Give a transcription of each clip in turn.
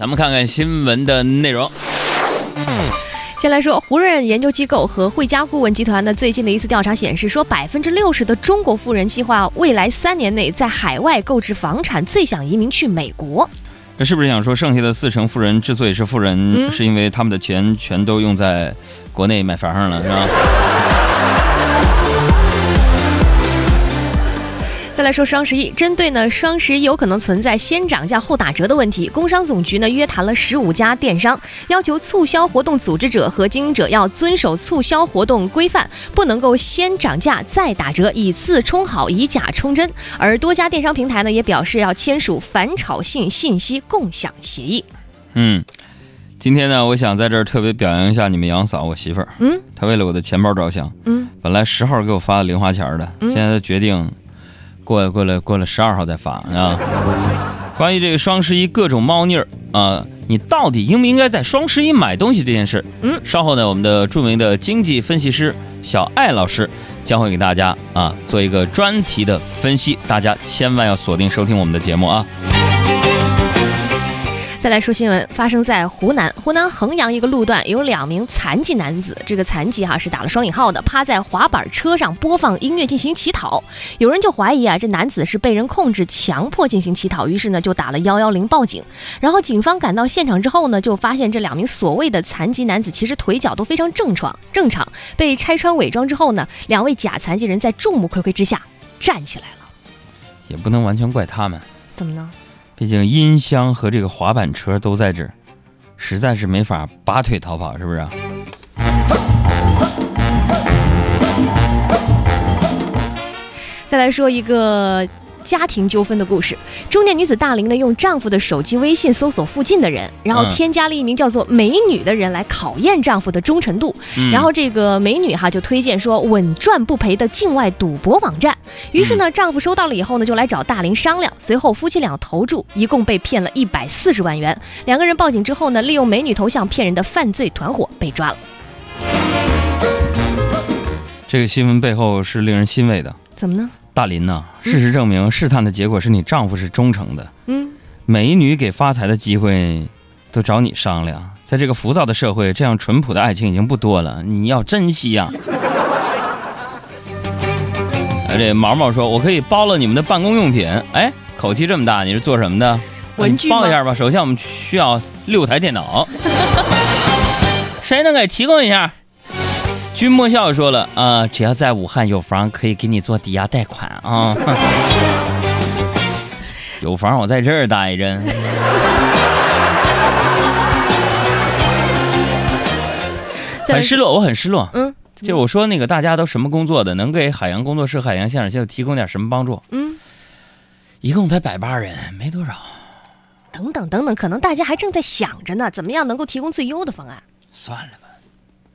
咱们看看新闻的内容。先来说，胡润研究机构和汇佳顾问集团的最近的一次调查显示，说百分之六十的中国富人计划未来三年内在海外购置房产，最想移民去美国。这是不是想说，剩下的四成富人之所以是富人，嗯是因为他们的钱全都用在国内买房上了，是吧？再来说双十一，针对呢双十一有可能存在先涨价后打折的问题，工商总局呢约谈了十五家电商，要求促销活动组织者和经营者要遵守促销活动规范，不能够先涨价再打折，以次充好，以假充真。而多家电商平台呢也表示要签署反炒性信息共享协议。嗯，今天呢，我想在这儿特别表扬一下你们杨嫂，我媳妇儿。嗯她为了我的钱包着想，嗯，本来十号给我发的零花钱的，嗯现在她决定过过了过了十二号再发啊。关于这个双十一各种猫腻儿啊，你到底应不应该在双十一买东西这件事？嗯，稍后呢，我们的著名的经济分析师小艾老师将会给大家啊做一个专题的分析，大家千万要锁定收听我们的节目啊。再来说新闻，发生在湖南，湖南衡阳一个路段有两名残疾男子，这个残疾哈、是打了双引号的，趴在滑板车上播放音乐进行乞讨。有人就怀疑啊，这男子是被人控制，强迫进行乞讨，于是呢就打了幺幺零报警。然后警方赶到现场之后呢，就发现这两名所谓的残疾男子其实腿脚都非常正常，正常。被拆穿伪装之后呢，两位假残疾人在众目睽睽之下站起来了。也不能完全怪他们。怎么呢？毕竟音箱和这个滑板车都在这儿，实在是没法拔腿逃跑，是不是？再来说一个家庭纠纷的故事。中年女子大龄呢，用丈夫的手机微信搜索附近的人，然后嗯添加了一名叫做美女的人来考验丈夫的忠诚度。嗯然后这个美女哈就推荐说稳赚不赔的境外赌博网站。于是呢，丈夫收到了以后呢，就来找大龄商量。随后夫妻俩投注，一共被骗了一百四十万元。两个人报警之后呢，利用美女头像骗人的犯罪团伙被抓了。这个新闻背后是令人欣慰的。怎么呢？大林呐、事实证明，试探的结果是你丈夫是忠诚的。嗯，美女给发财的机会，都找你商量。在这个浮躁的社会，这样淳朴的爱情已经不多了，你要珍惜呀、哎，这毛毛说：“我可以包了你们的办公用品。”哎，口气这么大，你是做什么的？文具吗你报一下吧。首先，我们需要六台电脑，谁能给提供一下？君莫笑说了啊、只要在武汉有房，可以给你做抵押贷款啊。有房我在这儿待着。很失落，我很失落。嗯，就我说那个大家都什么工作的，能给海洋工作室、海洋现场秀提供点什么帮助？嗯。一共才百八人，没多少。等等等等，可能大家还正在想着呢，怎么样能够提供最优的方案。算了吧，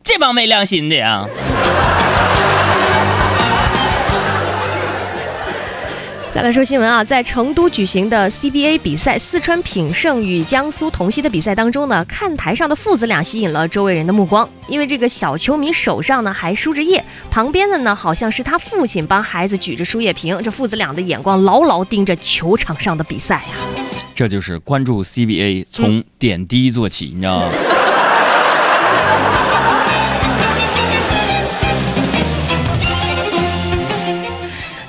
这帮没良心的呀！再来说新闻啊，在成都举行的 CBA 比赛，四川品胜与江苏同曦的比赛当中呢，看台上的父子俩吸引了周围人的目光，因为这个小球迷手上呢还输着液，旁边的呢好像是他父亲帮孩子举着输液瓶，这父子俩的眼光牢牢盯着球场上的比赛呀、这就是关注 CBA 从点滴做起，你知道吗？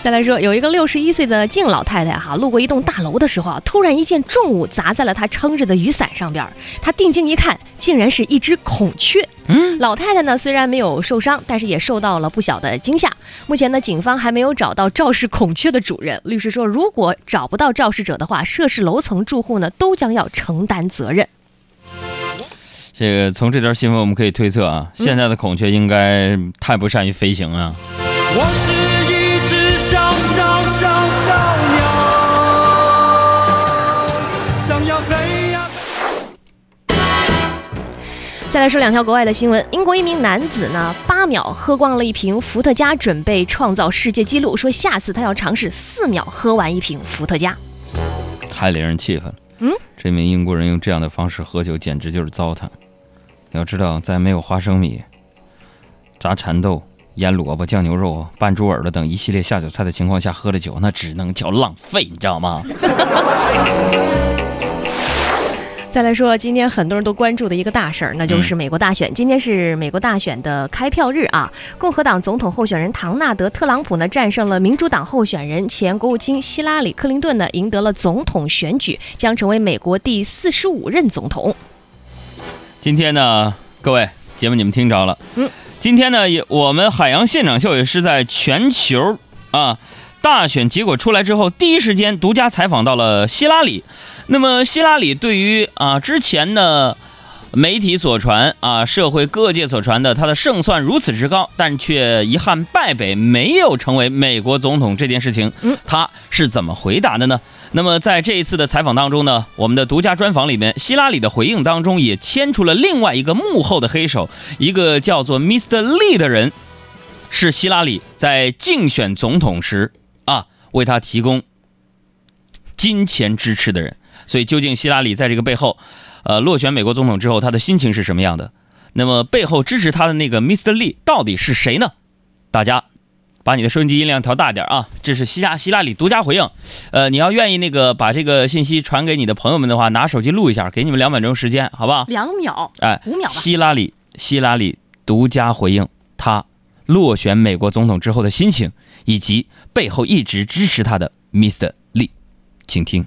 再来说，有一个六十一岁的敬老太太哈，路过一栋大楼的时候啊，突然一件重物砸在了她撑着的雨伞上边。她定睛一看，竟然是一只孔雀。嗯，老太太呢虽然没有受伤，但是也受到了不小的惊吓。目前呢，警方还没有找到肇事孔雀的主人。律师说，如果找不到肇事者的话，涉事楼层住户呢都将要承担责任。这个从这条新闻我们可以推测啊，现在的孔雀应该太不善于飞行啊。我是一只小小小小鸟，想要飞呀。再来说两条国外的新闻。英国一名男子呢，八秒喝光了一瓶伏特加，准备创造世界纪录，说下次他要尝试四秒喝完一瓶伏特加。太令人气愤了。嗯，这名英国人用这样的方式喝酒，简直就是糟蹋。要知道，在没有花生米、炸蚕豆、腌萝卜、酱牛肉、拌猪耳朵等一系列下酒菜的情况下喝的酒，那只能叫浪费，你知道吗？再来说，今天很多人都关注的一个大事儿，那就是美国大选。今天是美国大选的开票日啊！共和党总统候选人唐纳德·特朗普呢，战胜了民主党候选人前国务卿希拉里·克林顿呢，赢得了总统选举，将成为美国第四十五任总统。今天呢，各位节目你们听着了，嗯，今天呢，也我们海洋现场秀也是在全球啊。大选结果出来之后，第一时间独家采访到了希拉里。那么，希拉里对于啊之前的媒体所传啊，社会各界所传的他的胜算如此之高，但却遗憾败北，没有成为美国总统这件事情，他是怎么回答的呢？那么，在这一次的采访当中呢，我们的独家专访里面，希拉里的回应当中也牵出了另外一个幕后的黑手，一个叫做 Mr. Lee 的人，是希拉里在竞选总统时啊。为他提供金钱支持的人，所以究竟希拉里在这个背后，呃，落选美国总统之后，他的心情是什么样的？那么背后支持他的那个 Mr. Lee 到底是谁呢？大家把你的收音机音量调大点啊！这是希拉希拉里独家回应。呃，你要愿意那个把这个信息传给你的朋友们的话，拿手机录一下，给你们两秒钟时间，好不好？两秒，哎，五秒吧。希拉里希拉里独家回应他落选美国总统之后的心情。以及背后一直支持他的 Mr. Lee，请听。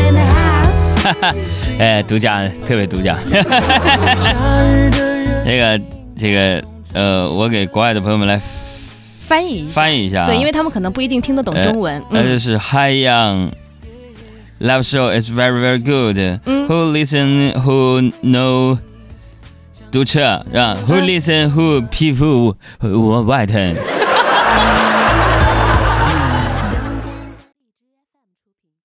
哎，独家，特别独家。那个，这个，呃，我给国外的朋友们来翻译一下，翻译一下啊。对，因为他们可能不一定听得懂中文。那就是 Hi Young Love Show is very very good. Who listen? Who know? 堵车是吧？Who listen? Who people? Who white?